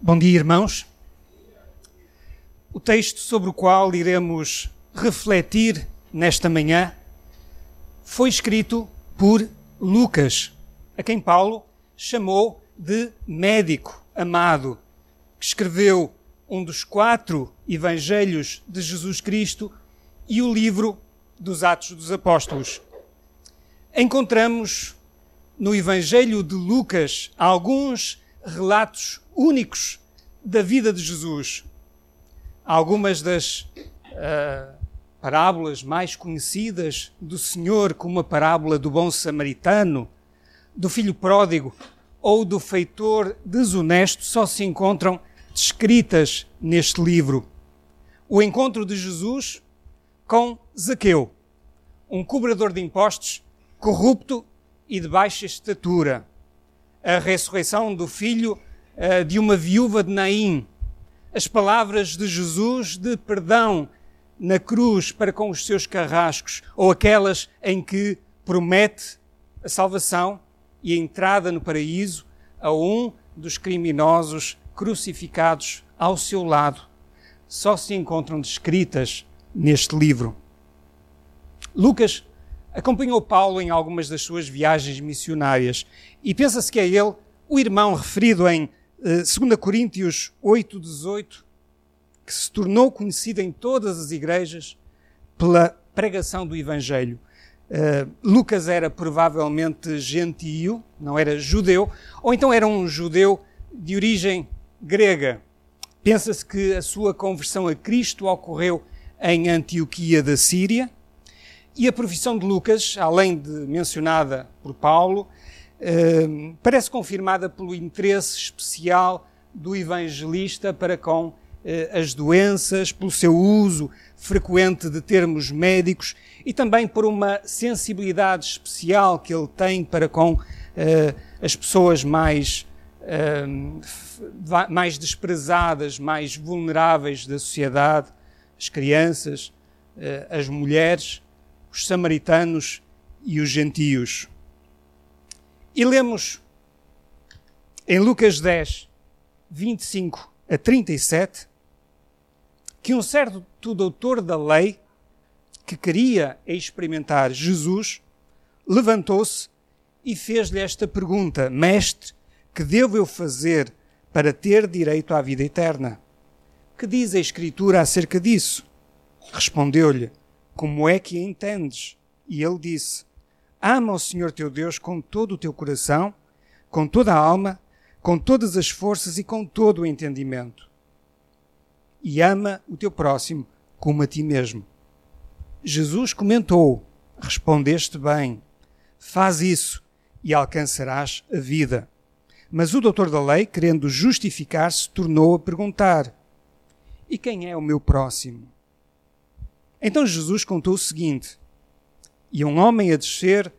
Bom dia, irmãos. O texto sobre o qual iremos refletir nesta manhã foi escrito por Lucas, a quem Paulo chamou de médico amado, que escreveu um dos quatro evangelhos de Jesus Cristo e o livro dos Atos dos Apóstolos. Encontramos no Evangelho de Lucas alguns relatos únicos da vida de Jesus. Algumas das uh, parábolas mais conhecidas do Senhor, como a parábola do bom samaritano, do filho pródigo ou do feitor desonesto, só se encontram descritas neste livro. O encontro de Jesus com Zaqueu, um cobrador de impostos corrupto e de baixa estatura. A ressurreição do filho uh, de uma viúva de Naim. As palavras de Jesus de perdão na cruz para com os seus carrascos, ou aquelas em que promete a salvação e a entrada no paraíso a um dos criminosos crucificados ao seu lado, só se encontram descritas neste livro. Lucas acompanhou Paulo em algumas das suas viagens missionárias e pensa-se que é ele o irmão referido em 2 eh, Coríntios 8, 18, que se tornou conhecido em todas as igrejas pela pregação do Evangelho. Uh, Lucas era provavelmente gentio, não era judeu, ou então era um judeu de origem grega. Pensa-se que a sua conversão a Cristo ocorreu em Antioquia da Síria, e a profissão de Lucas, além de mencionada por Paulo, eh, parece confirmada pelo interesse especial do evangelista para com eh, as doenças, pelo seu uso frequente de termos médicos e também por uma sensibilidade especial que ele tem para com eh, as pessoas mais, mais desprezadas, mais vulneráveis da sociedade, as crianças, as mulheres os samaritanos e os gentios. E lemos em Lucas 10, 25 a 37, que um certo doutor da lei, que queria experimentar Jesus, levantou-se e fez-lhe esta pergunta: Mestre, que devo eu fazer para ter direito à vida eterna? Que diz a Escritura acerca disso? Respondeu-lhe: como é que a entendes? E ele disse: Ama o Senhor teu Deus com todo o teu coração, com toda a alma, com todas as forças e com todo o entendimento. E ama o teu próximo como a ti mesmo. Jesus comentou: Respondeste bem, faz isso e alcançarás a vida. Mas o doutor da lei, querendo justificar-se, tornou a perguntar: E quem é o meu próximo? Então Jesus contou o seguinte: E um homem a descer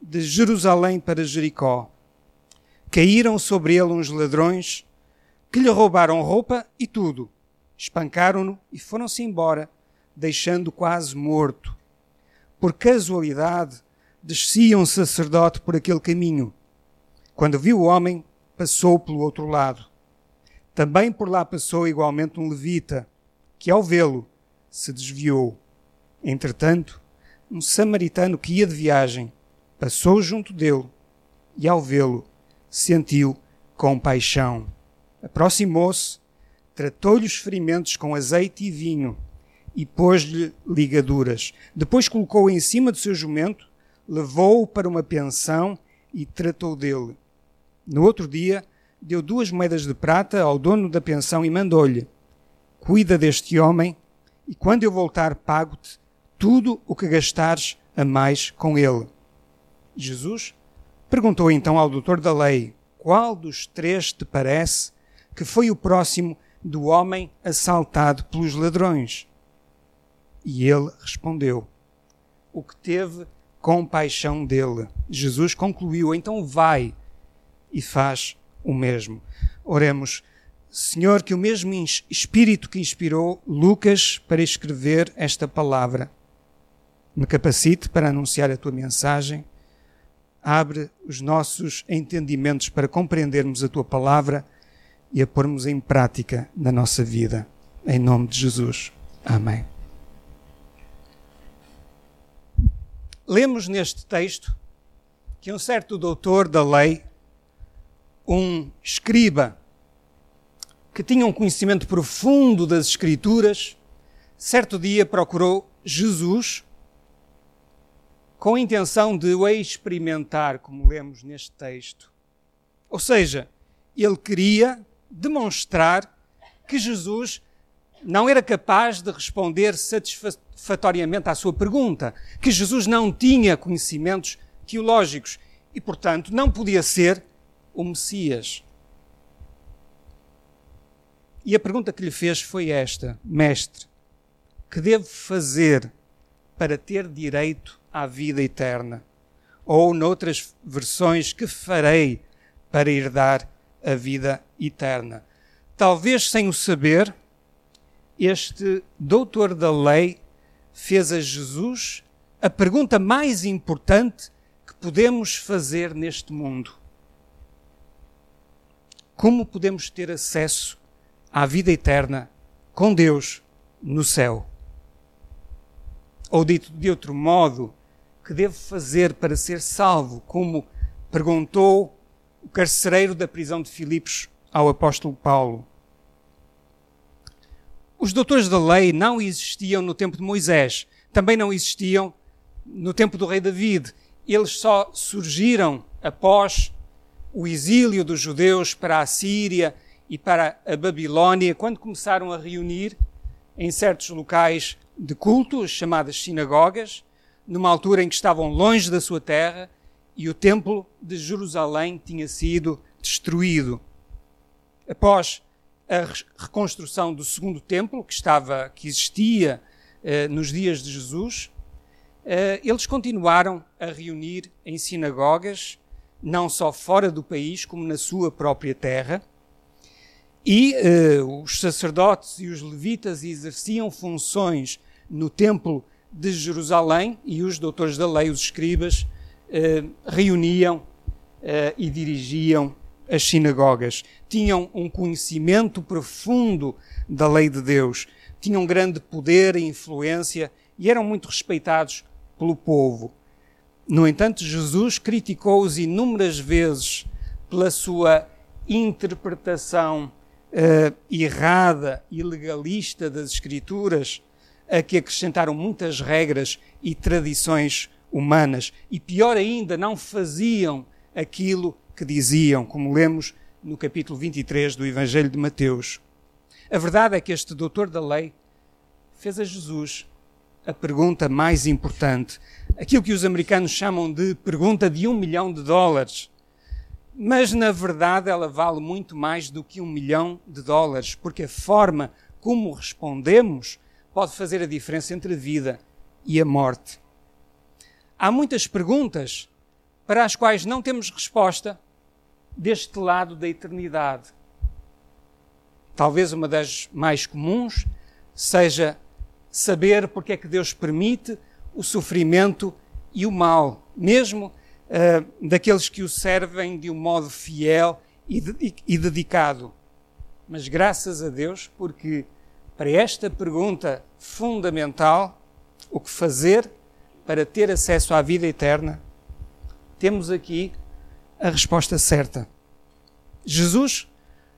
de Jerusalém para Jericó. Caíram sobre ele uns ladrões que lhe roubaram roupa e tudo. Espancaram-no e foram-se embora, deixando quase morto. Por casualidade, descia um sacerdote por aquele caminho. Quando viu o homem, passou pelo outro lado. Também por lá passou igualmente um levita, que ao vê-lo se desviou. Entretanto, um samaritano que ia de viagem passou junto dele e, ao vê-lo, sentiu compaixão. Aproximou-se, tratou-lhe os ferimentos com azeite e vinho e pôs-lhe ligaduras. Depois colocou-o em cima do seu jumento, levou-o para uma pensão e tratou dele. No outro dia, deu duas moedas de prata ao dono da pensão e mandou-lhe: Cuida deste homem, e quando eu voltar, pago-te tudo o que gastares a mais com ele. Jesus perguntou então ao doutor da lei: Qual dos três te parece que foi o próximo do homem assaltado pelos ladrões? E ele respondeu: O que teve compaixão dele. Jesus concluiu: Então vai e faz o mesmo. Oremos. Senhor, que o mesmo espírito que inspirou Lucas para escrever esta palavra me capacite para anunciar a tua mensagem, abre os nossos entendimentos para compreendermos a tua palavra e a pormos em prática na nossa vida. Em nome de Jesus. Amém. Lemos neste texto que um certo doutor da lei, um escriba, que tinha um conhecimento profundo das Escrituras, certo dia procurou Jesus com a intenção de o experimentar, como lemos neste texto. Ou seja, ele queria demonstrar que Jesus não era capaz de responder satisfatoriamente à sua pergunta, que Jesus não tinha conhecimentos teológicos e, portanto, não podia ser o Messias. E a pergunta que lhe fez foi esta: Mestre, que devo fazer para ter direito à vida eterna? Ou, noutras versões, que farei para herdar a vida eterna? Talvez sem o saber, este doutor da lei fez a Jesus a pergunta mais importante que podemos fazer neste mundo: Como podemos ter acesso à vida eterna com Deus no céu? Ou dito de outro modo, que devo fazer para ser salvo? Como perguntou o carcereiro da prisão de Filipos ao apóstolo Paulo. Os doutores da lei não existiam no tempo de Moisés, também não existiam no tempo do rei David. Eles só surgiram após o exílio dos judeus para a Síria e para a Babilónia, quando começaram a reunir em certos locais de culto, chamadas sinagogas, numa altura em que estavam longe da sua terra e o templo de Jerusalém tinha sido destruído. Após a reconstrução do segundo templo, que estava, que existia eh, nos dias de Jesus, eh, eles continuaram a reunir em sinagogas, não só fora do país, como na sua própria terra. E eh, os sacerdotes e os levitas exerciam funções no templo de Jerusalém e os doutores da lei, os escribas, reuniam e dirigiam as sinagogas, tinham um conhecimento profundo da lei de Deus, tinham grande poder e influência e eram muito respeitados pelo povo. No entanto, Jesus criticou-os inúmeras vezes pela sua interpretação uh, errada e legalista das Escrituras, a que acrescentaram muitas regras e tradições humanas. E pior ainda, não faziam aquilo que diziam, como lemos no capítulo 23 do Evangelho de Mateus. A verdade é que este doutor da lei fez a Jesus a pergunta mais importante, aquilo que os americanos chamam de pergunta de um milhão de dólares. Mas, na verdade, ela vale muito mais do que um milhão de dólares, porque a forma como respondemos pode fazer a diferença entre a vida e a morte. Há muitas perguntas para as quais não temos resposta deste lado da eternidade. Talvez uma das mais comuns seja saber porque é que Deus permite o sofrimento e o mal, mesmo uh, daqueles que o servem de um modo fiel e, de, e dedicado. Mas graças a Deus, porque para esta pergunta fundamental, o que fazer para ter acesso à vida eterna, temos aqui a resposta certa. Jesus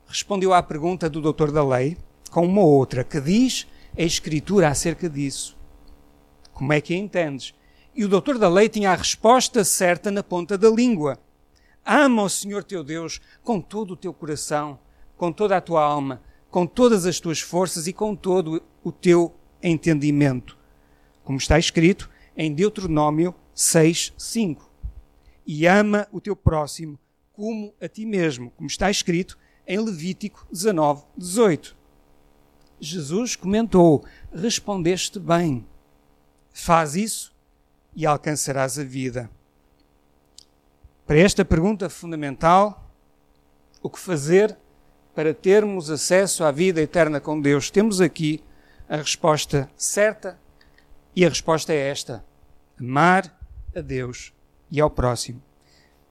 respondeu à pergunta do doutor da lei com uma outra que diz a Escritura acerca disso. Como é que a entendes? E o doutor da lei tinha a resposta certa na ponta da língua. Ama o Senhor teu Deus com todo o teu coração, com toda a tua alma, com todas as tuas forças e com todo o teu entendimento. Como está escrito em Deuteronômio 6, 5 e ama o teu próximo como a ti mesmo, como está escrito em Levítico 19, 18. Jesus comentou: Respondeste bem. Faz isso e alcançarás a vida. Para esta pergunta fundamental, o que fazer para termos acesso à vida eterna com Deus? Temos aqui a resposta certa e a resposta é esta: amar a Deus e ao próximo.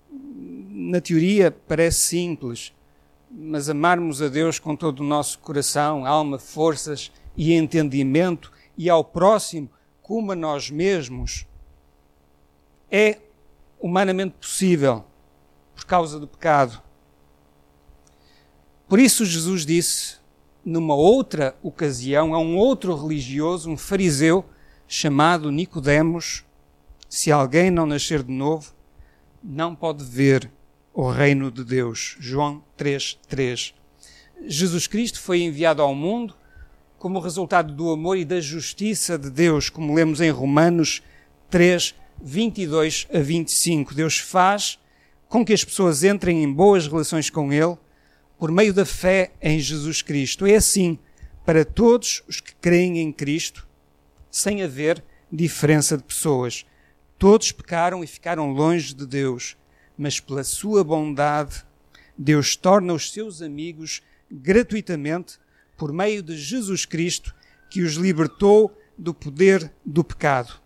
Na teoria parece simples, mas amarmos a Deus com todo o nosso coração, alma, forças e entendimento, e ao próximo como a nós mesmos, é humanamente possível por causa do pecado. Por isso, Jesus disse, numa outra ocasião, a um outro religioso, um fariseu chamado Nicodemos, se alguém não nascer de novo, não pode ver o reino de Deus. João 3:3. Jesus Cristo foi enviado ao mundo como resultado do amor e da justiça de Deus, como lemos em Romanos 3, 22 a 25. Deus faz com que as pessoas entrem em boas relações com Ele por meio da fé em Jesus Cristo. É assim para todos os que creem em Cristo, sem haver diferença de pessoas. Todos pecaram e ficaram longe de Deus, mas pela sua bondade, Deus torna os seus amigos gratuitamente por meio de Jesus Cristo, que os libertou do poder do pecado.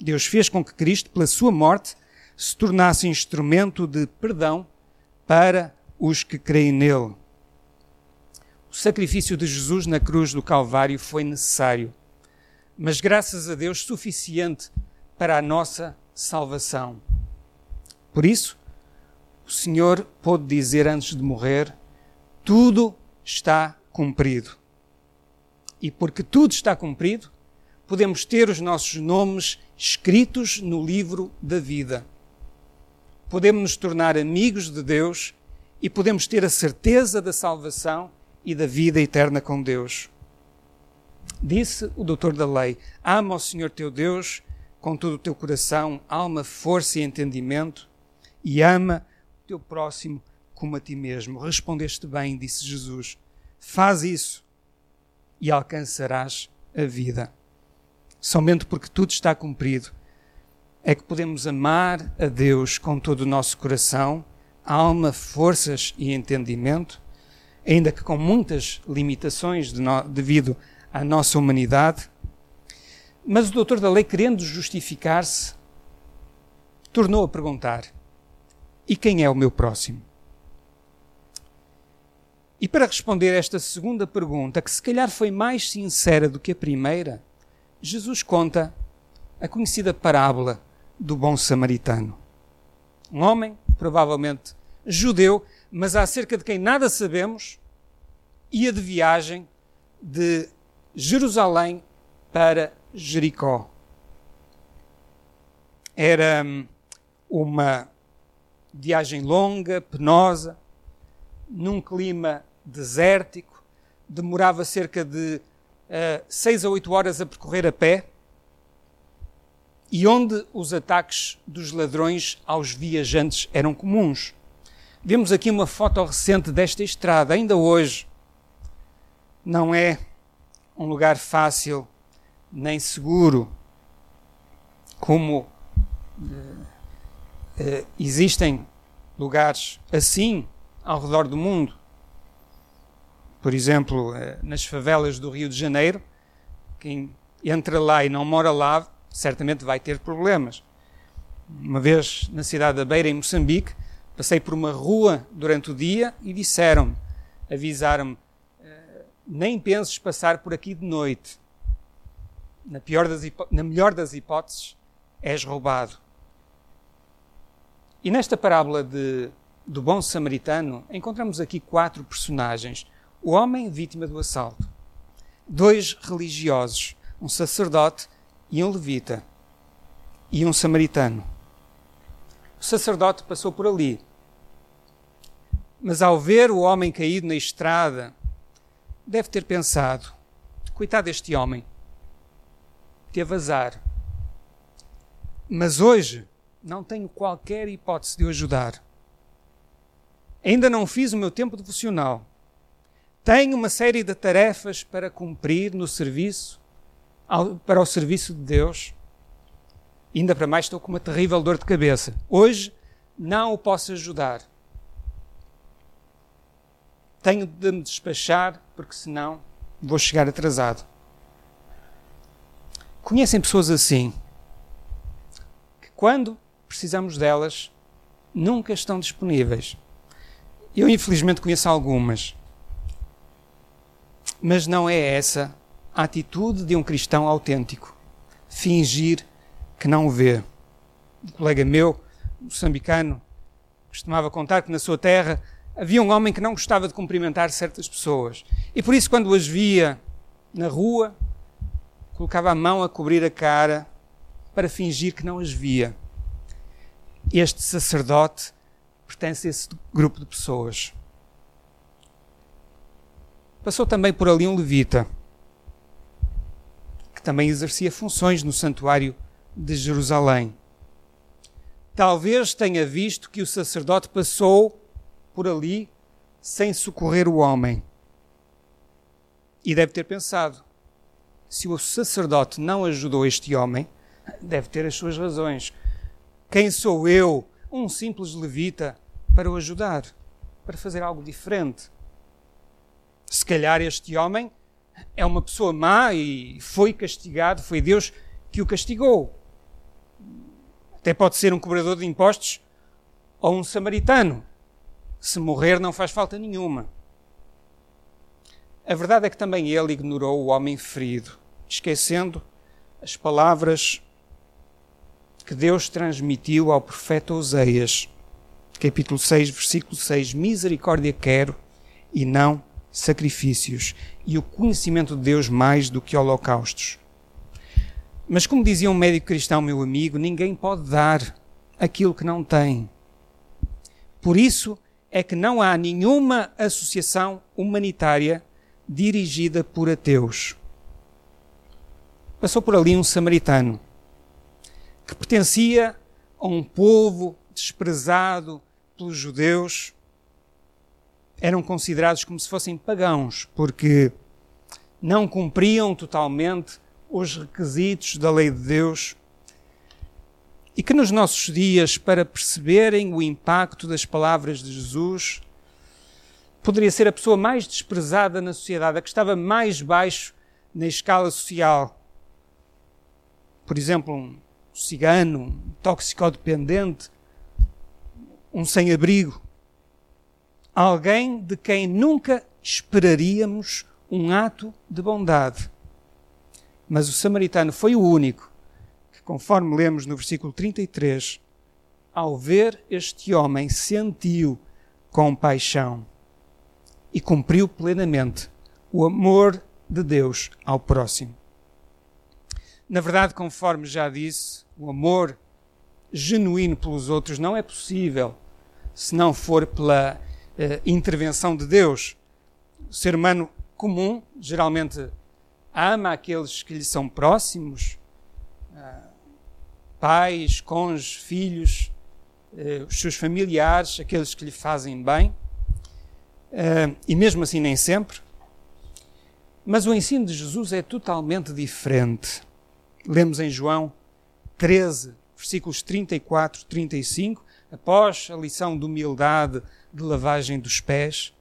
Deus fez com que Cristo, pela sua morte, se tornasse instrumento de perdão para os que creem nele. O sacrifício de Jesus na cruz do Calvário foi necessário, mas graças a Deus suficiente para a nossa salvação. Por isso, o Senhor pôde dizer antes de morrer: tudo está cumprido. E porque tudo está cumprido, podemos ter os nossos nomes escritos no livro da vida. Podemos nos tornar amigos de Deus e podemos ter a certeza da salvação e da vida eterna com Deus. Disse o doutor da lei: Ama o Senhor teu Deus com todo o teu coração, alma, força e entendimento, e ama o teu próximo como a ti mesmo. Respondeste bem, disse Jesus. Faz isso e alcançarás a vida. Somente porque tudo está cumprido é que podemos amar a Deus com todo o nosso coração, alma, forças e entendimento, ainda que com muitas limitações de no, devido à nossa humanidade. Mas o doutor da lei, querendo justificar-se, tornou a perguntar: E quem é o meu próximo? E para responder esta segunda pergunta, que se calhar foi mais sincera do que a primeira, Jesus conta a conhecida parábola do bom samaritano. Um homem, provavelmente judeu, mas acerca de quem nada sabemos, ia de viagem de Jerusalém para Jericó. Era hum, uma viagem longa, penosa, num clima desértico, demorava cerca de uh, seis a oito horas a percorrer a pé, e onde os ataques dos ladrões aos viajantes eram comuns. Vemos aqui uma foto recente desta estrada, ainda hoje. Não é um lugar fácil nem seguro, como uh, uh, existem lugares assim ao redor do mundo. Por exemplo, uh, nas favelas do Rio de Janeiro, quem entra lá e não mora lá, certamente vai ter problemas. Uma vez na cidade da Beira, em Moçambique, passei por uma rua durante o dia e disseram-me, avisaram-me, nem penses passar por aqui de noite na, pior das na melhor das hipóteses, és roubado. E nesta parábola de, do bom samaritano, encontramos aqui quatro personagens: o homem vítima do assalto, dois religiosos, um sacerdote e um levita, e um samaritano. O sacerdote passou por ali, mas ao ver o homem caído na estrada, deve ter pensado: coitado deste homem teve azar. Mas hoje não tenho qualquer hipótese de o ajudar. Ainda não fiz o meu tempo devocional. Tenho uma série de tarefas para cumprir no serviço, para o serviço de Deus. Ainda para mais estou com uma terrível dor de cabeça. Hoje não o posso ajudar. Tenho de me despachar, porque senão vou chegar atrasado. Conhecem pessoas assim, que quando precisamos delas, nunca estão disponíveis. Eu, infelizmente, conheço algumas. Mas não é essa a atitude de um cristão autêntico. Fingir que não o vê. Um colega meu, moçambicano, costumava contar que na sua terra havia um homem que não gostava de cumprimentar certas pessoas. E por isso, quando as via na rua, colocava a mão a cobrir a cara para fingir que não as via. Este sacerdote pertence a esse grupo de pessoas. Passou também por ali um levita, também exercia funções no santuário de Jerusalém. Talvez tenha visto que o sacerdote passou por ali sem socorrer o homem. E deve ter pensado: se o sacerdote não ajudou este homem, deve ter as suas razões. Quem sou eu um simples levita para o ajudar, para fazer algo diferente. Se calhar este homem é uma pessoa má e foi castigado, foi Deus que o castigou. Até pode ser um cobrador de impostos ou um samaritano. Se morrer, não faz falta nenhuma. A verdade é que também ele ignorou o homem ferido, esquecendo as palavras que Deus transmitiu ao profeta Oseias, capítulo 6, versículo 6: Misericórdia quero e não sacrifícios, e o conhecimento de Deus mais do que holocaustos. Mas, como dizia um médico cristão, meu amigo, ninguém pode dar aquilo que não tem. Por isso é que não há nenhuma associação humanitária dirigida por ateus. Passou por ali um samaritano que pertencia a um povo desprezado pelos judeus, eram considerados como se fossem pagãos, porque não cumpriam totalmente os requisitos da lei de Deus. E que nos nossos dias, para perceberem o impacto das palavras de Jesus, poderia ser a pessoa mais desprezada na sociedade, a que estava mais baixo na escala social. Por exemplo, um cigano, um toxicodependente, um sem-abrigo. Alguém de quem nunca esperaríamos um ato de bondade. Mas o samaritano foi o único que, conforme lemos no versículo 33, ao ver este homem, sentiu compaixão e cumpriu plenamente o amor de Deus ao próximo. Na verdade, conforme já disse, o amor genuíno pelos outros não é possível se não for pela eh, intervenção de Deus. O ser humano comum geralmente ama aqueles que lhe são próximos, ah, pais, cônjuges, filhos, eh, os seus familiares, aqueles que lhe fazem bem, eh, e mesmo assim nem sempre. Mas o ensino de Jesus é totalmente diferente lemos em João 13, versículos 34, 35, após a lição de humildade de lavagem dos pés,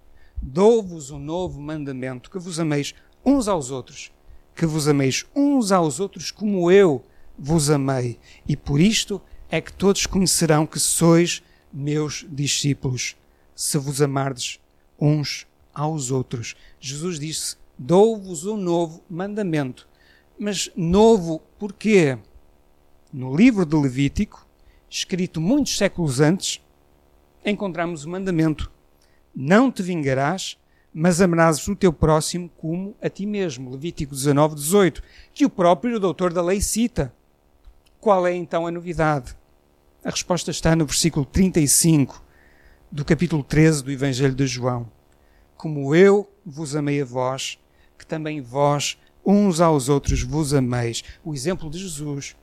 dou-vos um novo mandamento, que vos ameis uns aos outros, que vos ameis uns aos outros como eu vos amei, e por isto é que todos conhecerão que sois meus discípulos, se vos amardes uns aos outros. Jesus disse: Dou-vos um novo mandamento, mas novo porquê? No livro de Levítico, escrito muitos séculos antes, encontramos o mandamento: Não te vingarás, mas amarás o teu próximo como a ti mesmo. Levítico 19, 18, que o próprio doutor da lei cita. Qual é então a novidade? A resposta está no versículo 35 do capítulo 13 do Evangelho de João. Como eu vos amei a vós, que também vós uns aos outros vos ameis. O exemplo de Jesus,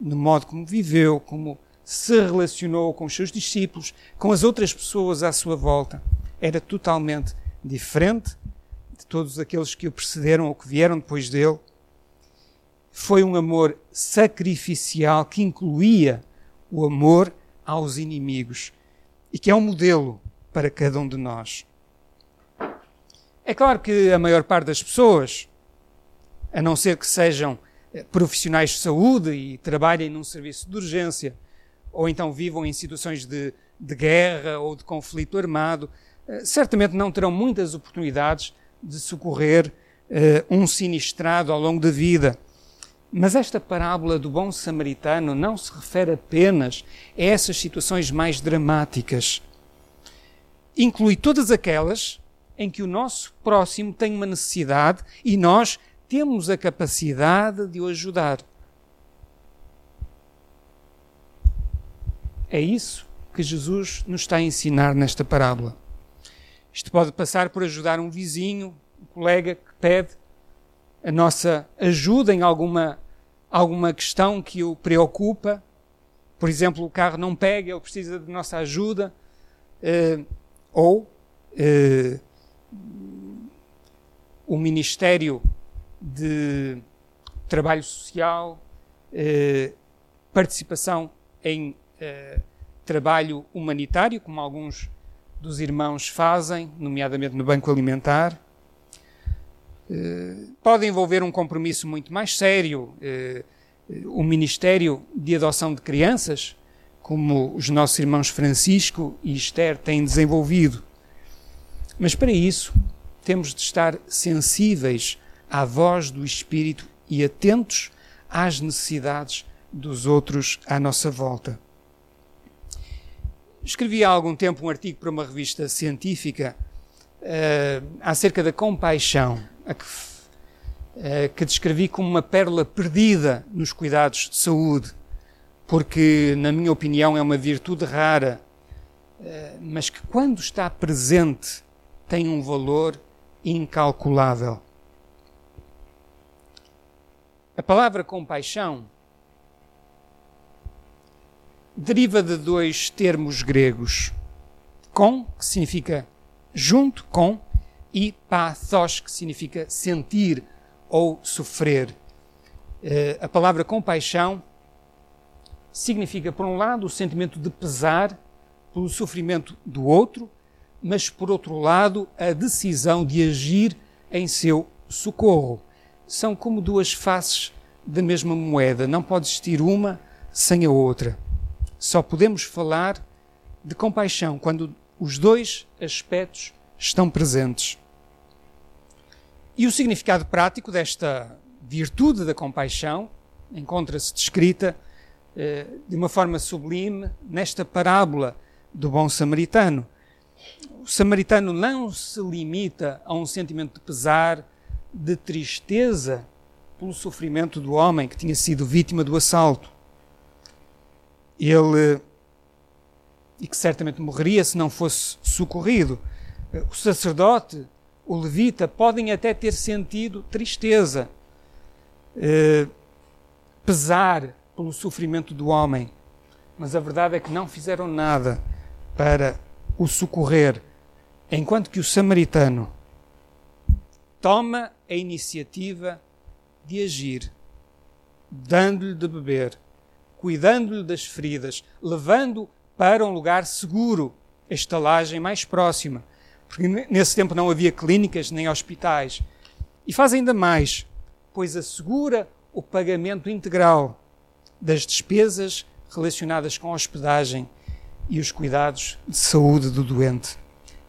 no modo como viveu, como se relacionou com os seus discípulos, com as outras pessoas à sua volta, era totalmente diferente de todos aqueles que o precederam ou que vieram depois dele. Foi um amor sacrificial que incluía o amor aos inimigos e que é um modelo para cada um de nós. É claro que a maior parte das pessoas a não ser que sejam eh, profissionais de saúde e trabalhem num serviço de urgência, ou então vivam em situações de, de guerra ou de conflito armado, eh, certamente não terão muitas oportunidades de socorrer uh, um sinistrado ao longo da vida. Mas esta parábola do bom samaritano não se refere apenas a essas situações mais dramáticas. Inclui todas aquelas em que o nosso próximo tem uma necessidade e nós temos a capacidade de o ajudar. É isso que Jesus nos está a ensinar nesta parábola. Isto pode passar por ajudar um vizinho, um colega que pede a nossa ajuda em alguma, alguma questão que o preocupa. Por exemplo, o carro não pega, ele precisa de nossa ajuda. Uh, ou uh, o Ministério de Trabalho Social, uh, participação em trabalho humanitário, como alguns dos irmãos fazem, nomeadamente no Banco Alimentar. Eh, pode envolver um compromisso muito mais sério, eh, o Ministério de Adoção de Crianças, como os nossos irmãos Francisco e Esther têm desenvolvido. Mas para isso, temos de estar sensíveis à voz do Espírito e atentos às necessidades dos outros à nossa volta. Escrevi há algum tempo um artigo para uma revista científica uh, acerca da compaixão, que, uh, que descrevi como uma pérola perdida nos cuidados de saúde, porque, na minha opinião, é uma virtude rara, uh, mas que, quando está presente, tem um valor incalculável. A palavra compaixão deriva de dois termos gregos. Com, que significa junto com, e pathos, que significa sentir ou sofrer. Uh, a palavra compaixão significa, por um lado, o sentimento de pesar pelo sofrimento do outro, mas, por outro lado, a decisão de agir em seu socorro. São como duas faces da mesma moeda, não pode existir uma sem a outra. Só podemos falar de compaixão quando os dois aspectos estão presentes. E o significado prático desta virtude da compaixão encontra-se descrita eh, de uma forma sublime nesta parábola do bom samaritano. O samaritano não se limita a um sentimento de pesar, de tristeza pelo sofrimento do homem que tinha sido vítima do assalto ele e que certamente morreria se não fosse socorrido. O sacerdote, o levita, podem até ter sentido tristeza, eh, pesar pelo sofrimento do homem, mas a verdade é que não fizeram nada para o socorrer, enquanto que o samaritano toma a iniciativa de agir, dando-lhe de beber cuidando-lhe das feridas, levando para um lugar seguro, a estalagem mais próxima, porque nesse tempo não havia clínicas nem hospitais. E faz ainda mais, pois assegura o pagamento integral das despesas relacionadas com a hospedagem e os cuidados de saúde do doente.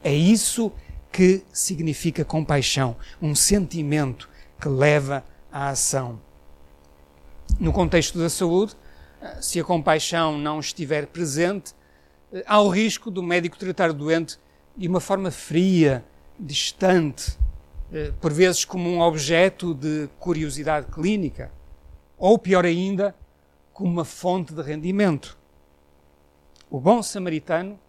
É isso que significa compaixão, um sentimento que leva à ação. No contexto da saúde, se a compaixão não estiver presente, eh, há o risco do médico tratar o doente de uma forma fria, distante, eh, por vezes como um objeto de curiosidade clínica, ou pior ainda, como uma fonte de rendimento. O bom samaritano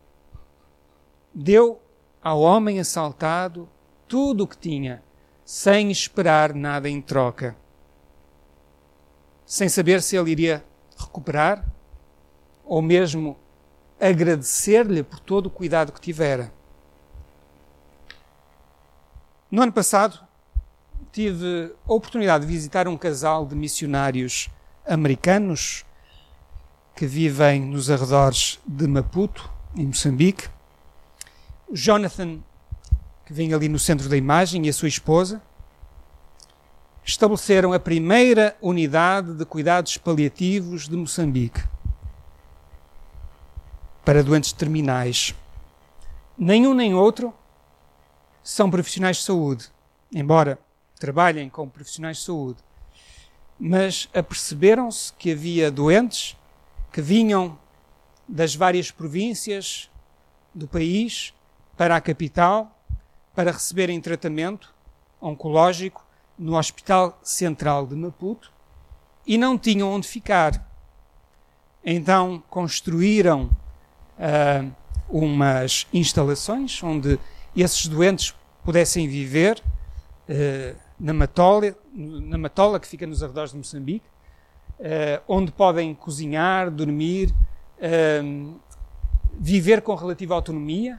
deu ao homem assaltado tudo o que tinha, sem esperar nada em troca, sem saber se ele iria recuperar ou mesmo agradecer-lhe por todo o cuidado que tivera. No ano passado, tive a oportunidade de visitar um casal de missionários americanos que vivem nos arredores de Maputo, em Moçambique. O Jonathan, que vem ali no centro da imagem, e a sua esposa, estabeleceram a primeira unidade de cuidados paliativos de Moçambique para doentes terminais. Nenhum nem outro são profissionais de saúde, embora trabalhem como profissionais de saúde. Mas aperceberam-se que havia doentes que vinham das várias províncias do país para a capital para receberem tratamento oncológico no Hospital Central de Maputo e não tinham onde ficar. Então construíram uh, umas instalações onde esses doentes pudessem viver uh, na, Matola, na Matola, que fica nos arredores de Moçambique, uh, onde podem cozinhar, dormir, viver com relativa autonomia,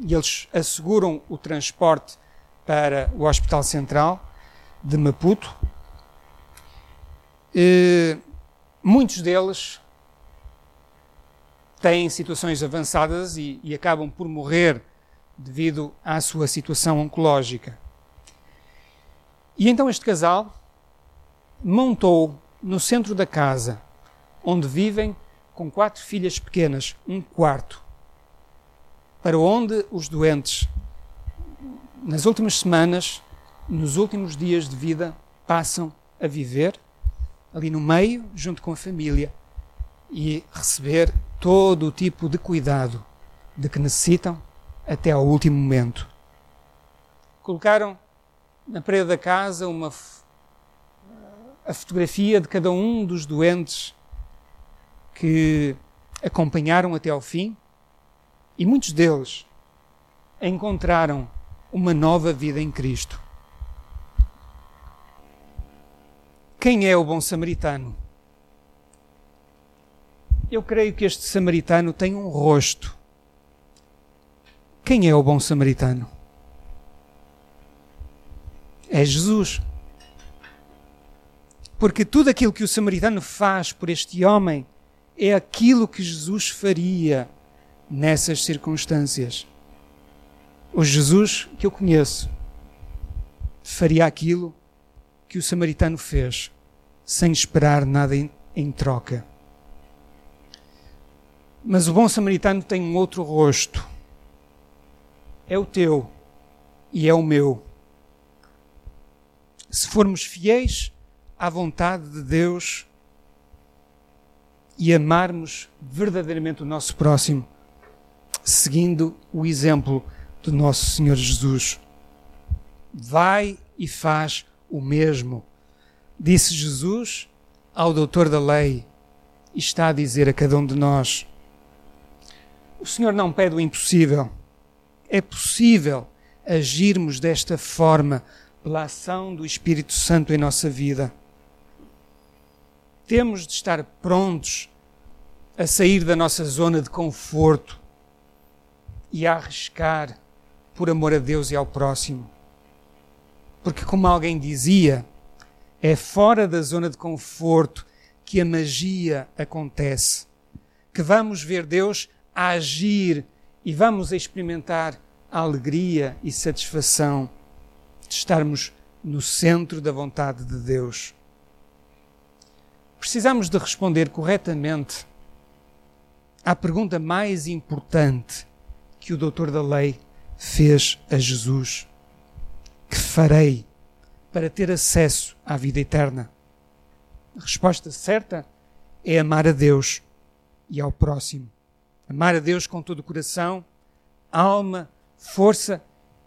e eles asseguram o transporte para o Hospital Central de Maputo. E muitos deles têm situações avançadas e, e acabam por morrer devido à sua situação oncológica. E então este casal montou no centro da casa, onde vivem com quatro filhas pequenas, um quarto, para onde os doentes, nas últimas semanas, nos últimos dias de vida, passam a viver ali no meio, junto com a família, e receber todo o tipo de cuidado de que necessitam até ao último momento. Colocaram na parede da casa uma a fotografia de cada um dos doentes que acompanharam até ao fim e muitos deles encontraram uma nova vida em Cristo. Quem é o bom samaritano? Eu creio que este samaritano tem um rosto. Quem é o bom samaritano? É Jesus. Porque tudo aquilo que o samaritano faz por este homem é aquilo que Jesus faria nessas circunstâncias. O Jesus que eu conheço faria aquilo que o samaritano fez, sem esperar nada em, em troca. Mas o bom samaritano tem um outro rosto. É o teu e é o meu. Se formos fiéis à vontade de Deus e amarmos verdadeiramente o nosso próximo, seguindo o exemplo do nosso Senhor Jesus. Vai e faz o mesmo. Disse Jesus ao doutor da lei e está a dizer a cada um de nós o Senhor não pede o impossível. É possível agirmos desta forma pela ação do Espírito Santo em nossa vida. Temos de estar prontos a sair da nossa zona de conforto e a arriscar por amor a Deus e ao próximo. Porque, como alguém dizia, é fora da zona de conforto que a magia acontece. Que vamos ver Deus agir e vamos experimentar a alegria e satisfação de estarmos no centro da vontade de Deus. Precisamos de responder corretamente à pergunta mais importante que o doutor da lei fez a Jesus: Que farei para ter acesso à vida eterna? A resposta certa é amar a Deus e ao próximo. Amar a Deus com todo o coração, alma, força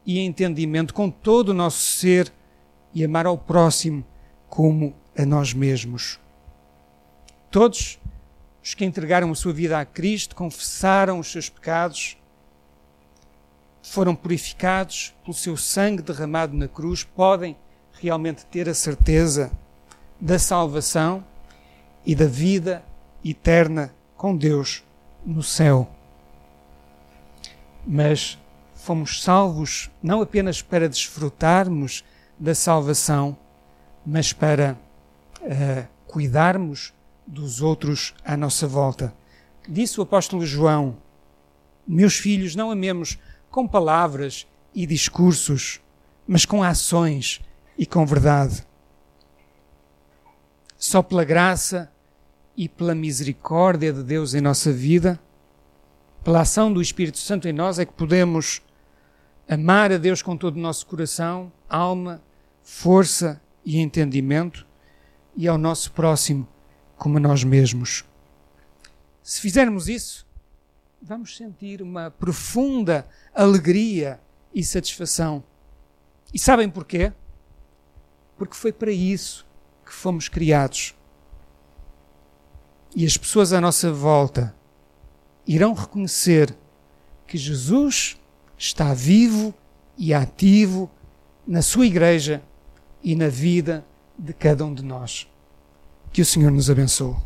e entendimento, com todo o nosso ser, e amar ao próximo como a nós mesmos. Todos os que entregaram a sua vida a Cristo, confessaram os seus pecados, foram purificados pelo seu sangue derramado na cruz, podem realmente ter a certeza da salvação e da vida eterna com Deus no céu. Mas fomos salvos não apenas para desfrutarmos da salvação, mas para uh, cuidarmos dos outros à nossa volta. Disse o apóstolo João: Meus filhos, não amemos com palavras e discursos, mas com ações e com verdade. Só pela graça e pela misericórdia de Deus em nossa vida pela ação do Espírito Santo em nós, é que podemos amar a Deus com todo o nosso coração, alma, força e entendimento, e ao nosso próximo como a nós mesmos. Se fizermos isso, vamos sentir uma profunda alegria e satisfação. E sabem porquê? Porque foi para isso que fomos criados. E as pessoas à nossa volta irão reconhecer que Jesus está vivo e ativo na sua igreja e na vida de cada um de nós. Que o Senhor nos abençoe.